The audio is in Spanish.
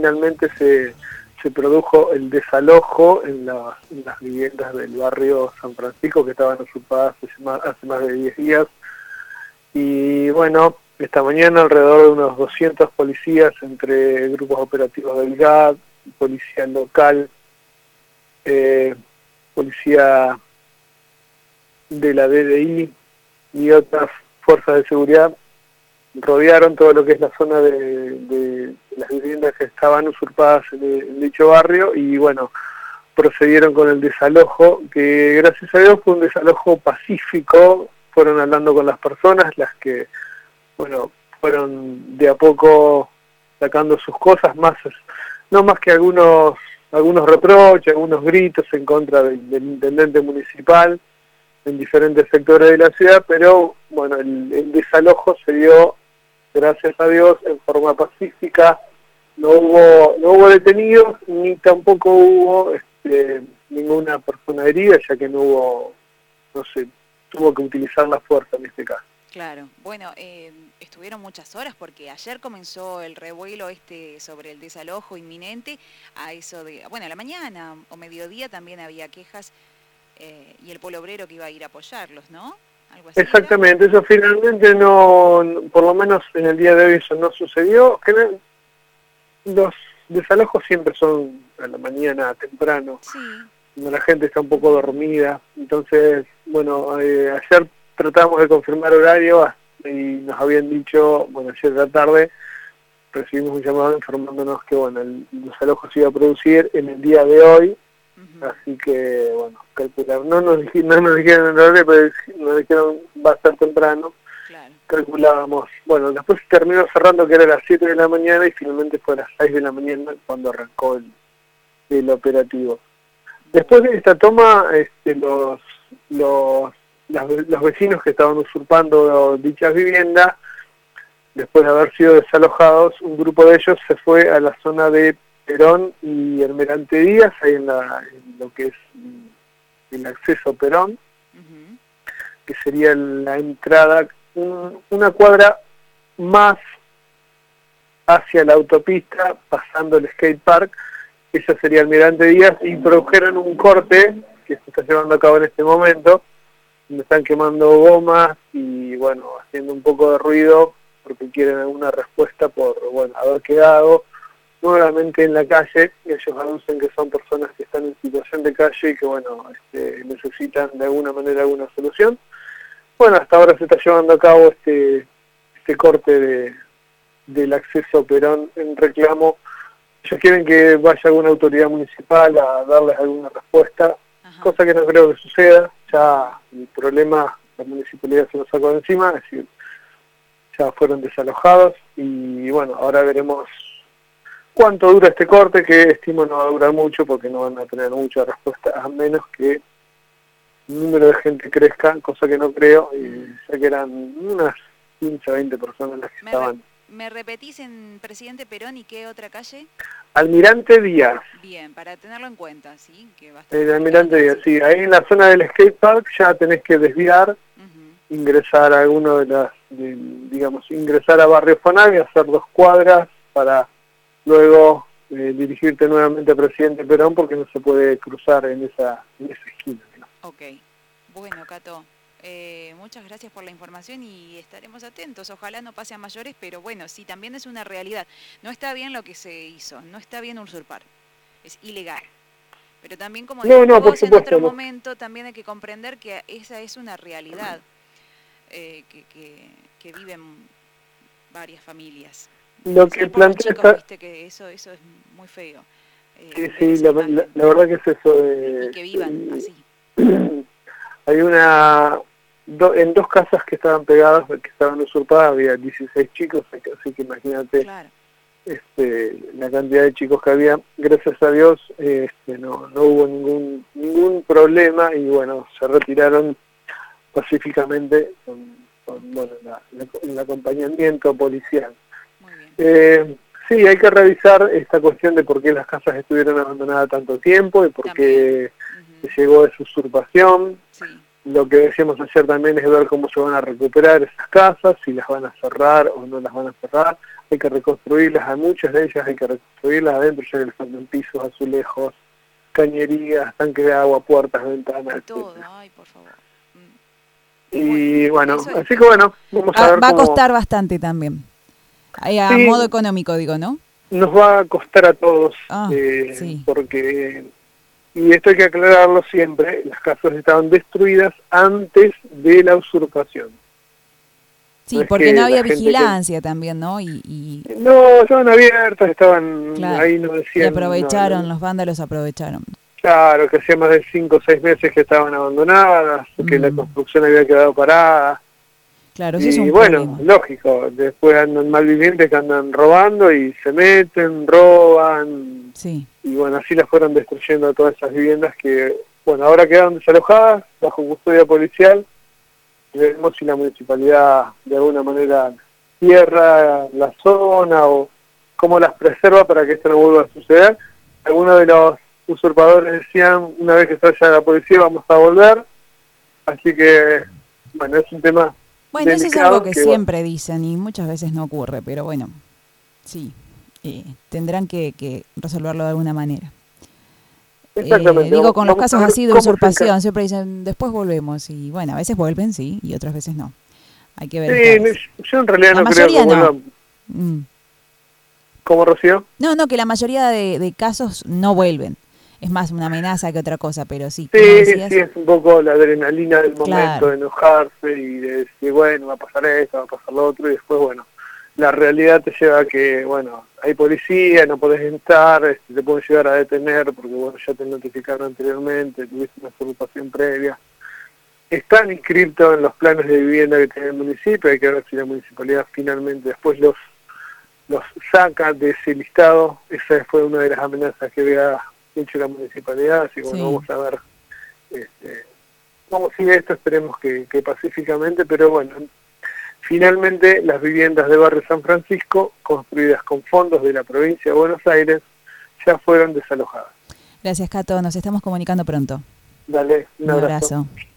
finalmente se, se produjo el desalojo en, las viviendas del barrio San Francisco que estaban ocupadas hace más, de 10 días. Y bueno, esta mañana alrededor de unos 200 policías entre grupos operativos del GAD, policía local, eh, policía de la DDI y otras fuerzas de seguridad rodearon todo lo que es la zona de, las viviendas que estaban usurpadas en, dicho barrio y bueno, procedieron con el desalojo, que gracias a Dios fue un desalojo pacífico, fueron hablando con las personas, las que, bueno, fueron de a poco sacando sus cosas, más no más que algunos algunos reproches, algunos gritos en contra del, intendente municipal en diferentes sectores de la ciudad, pero bueno, el desalojo se dio gracias a Dios, en forma pacífica. No hubo, no hubo detenidos ni tampoco hubo este, ninguna persona herida, ya que no hubo, no sé, tuvo que utilizar la fuerza en este caso. Claro, bueno, eh, estuvieron muchas horas porque ayer comenzó el revuelo este sobre el desalojo inminente a eso de, bueno, a la mañana o mediodía también había quejas eh, y el polo obrero que iba a ir a apoyarlos, ¿no? Exactamente, eso finalmente no, por lo menos en el día de hoy eso no sucedió. Los desalojos siempre son a la mañana temprano, cuando la gente está un poco dormida. Entonces, bueno, eh, ayer tratamos de confirmar horario y nos habían dicho, bueno, ayer de la tarde recibimos un llamado informándonos que, bueno, el desalojo se iba a producir en el día de hoy, Así que, bueno, calcular. No nos, no nos dijeron el horario, pero nos dijeron va a ser temprano. Calculábamos. Bueno, después terminó cerrando que era a las 7 de la mañana y finalmente fue a las 6 de la mañana cuando arrancó el, el operativo. Después de esta toma, este, los, los, los vecinos que estaban usurpando dichas viviendas, después de haber sido desalojados, un grupo de ellos se fue a la zona de Perón y Hermerante Díaz, ahí en, lo que es el acceso Perón, que sería la entrada, una cuadra más hacia la autopista, pasando el skate park, sería Almirante Díaz, y produjeron un corte que se está llevando a cabo en este momento, donde están quemando gomas y bueno, haciendo un poco de ruido porque quieren alguna respuesta por bueno haber quedado nuevamente en la calle y ellos anuncian que son personas que están en situación de calle y que bueno este, necesitan de alguna manera alguna solución. Bueno, hasta ahora se está llevando a cabo este, este corte de, del acceso Perón en reclamo. Ellos quieren que vaya alguna autoridad municipal a darles alguna respuesta, cosa que no creo que suceda. Ya el problema, la municipalidad se lo sacó de encima, es decir, ya fueron desalojados y bueno, ahora veremos cuánto dura este corte, que estimo no va a durar mucho porque no van a tener mucha respuesta, a menos que número de gente crezca, cosa que no creo, y ya que eran unas 15 o 20 personas las que estaban. ¿Me repetís en Presidente Perón y qué otra calle? Almirante Díaz. Bien, para tenerlo en cuenta, ¿sí? Que el Almirante Díaz, sí. Ahí en la zona del skate park ya tenés que desviar, ingresar a alguno de las, digamos, ingresar a Barrio Fonavi, hacer dos cuadras para luego eh, dirigirte nuevamente a Presidente Perón porque no se puede cruzar en esa, en esa esquina. Ok, bueno Cato, eh, muchas gracias por la información y estaremos atentos. Ojalá no pase a mayores, pero bueno, sí, también es una realidad. No está bien lo que se hizo, no está bien usurpar, es ilegal. Pero también, como no, no, en otro momento, también hay que comprender que esa es una realidad eh, que, que, que viven varias familias lo que plantea viste que eso, eso es muy feo. Eh, sí, sí, la, verdad que es eso. de que vivan así. Hay una... en dos casas que estaban pegadas, que estaban usurpadas, había 16 chicos, así que imagínate este, la cantidad de chicos que había. Gracias a Dios este, no, no hubo ningún, ningún problema y bueno, se retiraron pacíficamente con, bueno, el acompañamiento policial. Eh, sí, hay que revisar esta cuestión de por qué las casas estuvieron abandonadas tanto tiempo y por qué llegó esa usurpación. Lo que decíamos ayer también es ver cómo se van a recuperar esas casas, si las van a cerrar o no las van a cerrar. hay que reconstruirlas, a muchas de ellas hay que reconstruirlas adentro, ya que le faltan pisos, azulejos, cañerías, tanques de agua, puertas, ventanas. Todo, ay, por favor. Mm. Y bueno, así que bueno, vamos a ah, ver Va a costar bastante también. A modo económico, digo, ¿no? Nos va a costar a todos, ah, eh, porque, y esto hay que aclararlo siempre, las casas estaban destruidas antes de la usurpación. Sí, porque no había vigilancia también, ¿no? Y, No, estaban abiertas, estaban ahí, no decían... Y aprovecharon, los vándalos aprovecharon. Claro, que hacía más de cinco o seis meses que estaban abandonadas, que la mm. construcción había quedado parada. Claro, eso es un bueno, lógico, después andan malvivientes que andan robando y se meten, roban. Sí. Y bueno, así las fueron destruyendo todas esas viviendas que, bueno, ahora quedaron desalojadas, bajo custodia policial, y veremos si la municipalidad de alguna manera cierra la zona o cómo las preserva para que esto no vuelva a suceder. Algunos de los usurpadores decían, una vez que salga la policía vamos a volver, así que, bueno, es un tema... Bueno, eso es algo que, siempre dicen y muchas veces no ocurre, pero bueno, sí, eh, tendrán que, que resolverlo de alguna manera. Eh, digo, con los casos así de usurpación, siempre dicen, después volvemos. Y bueno, a veces vuelven, sí, y otras veces no. Hay que ver. Sí, yo en realidad no creo que no. Mm. ¿Cómo, Rocío? No, no, que la mayoría de, casos no vuelven. Es más una amenaza que otra cosa, pero sí. Sí, sí, es un poco la adrenalina del momento de enojarse y de decir, bueno, va a pasar esto, va a pasar lo otro, y después, bueno, la realidad te lleva a que, bueno, hay policía, no podés entrar, este, te pueden llegar a detener porque, bueno, ya te notificaron anteriormente, tuviste una ocupación previa. Están inscritos en los planes de vivienda que tiene el municipio, hay que ver si la municipalidad finalmente después los los saca de ese listado. Esa fue una de las amenazas que había hecho la municipalidad, así que bueno, vamos a ver este, cómo sigue esto, esperemos que, que pacíficamente, pero bueno, Finalmente, las viviendas de Barrio San Francisco, construidas con fondos de la provincia de Buenos Aires, ya fueron desalojadas. Gracias, Cato. Nos estamos comunicando pronto. Dale, un, abrazo.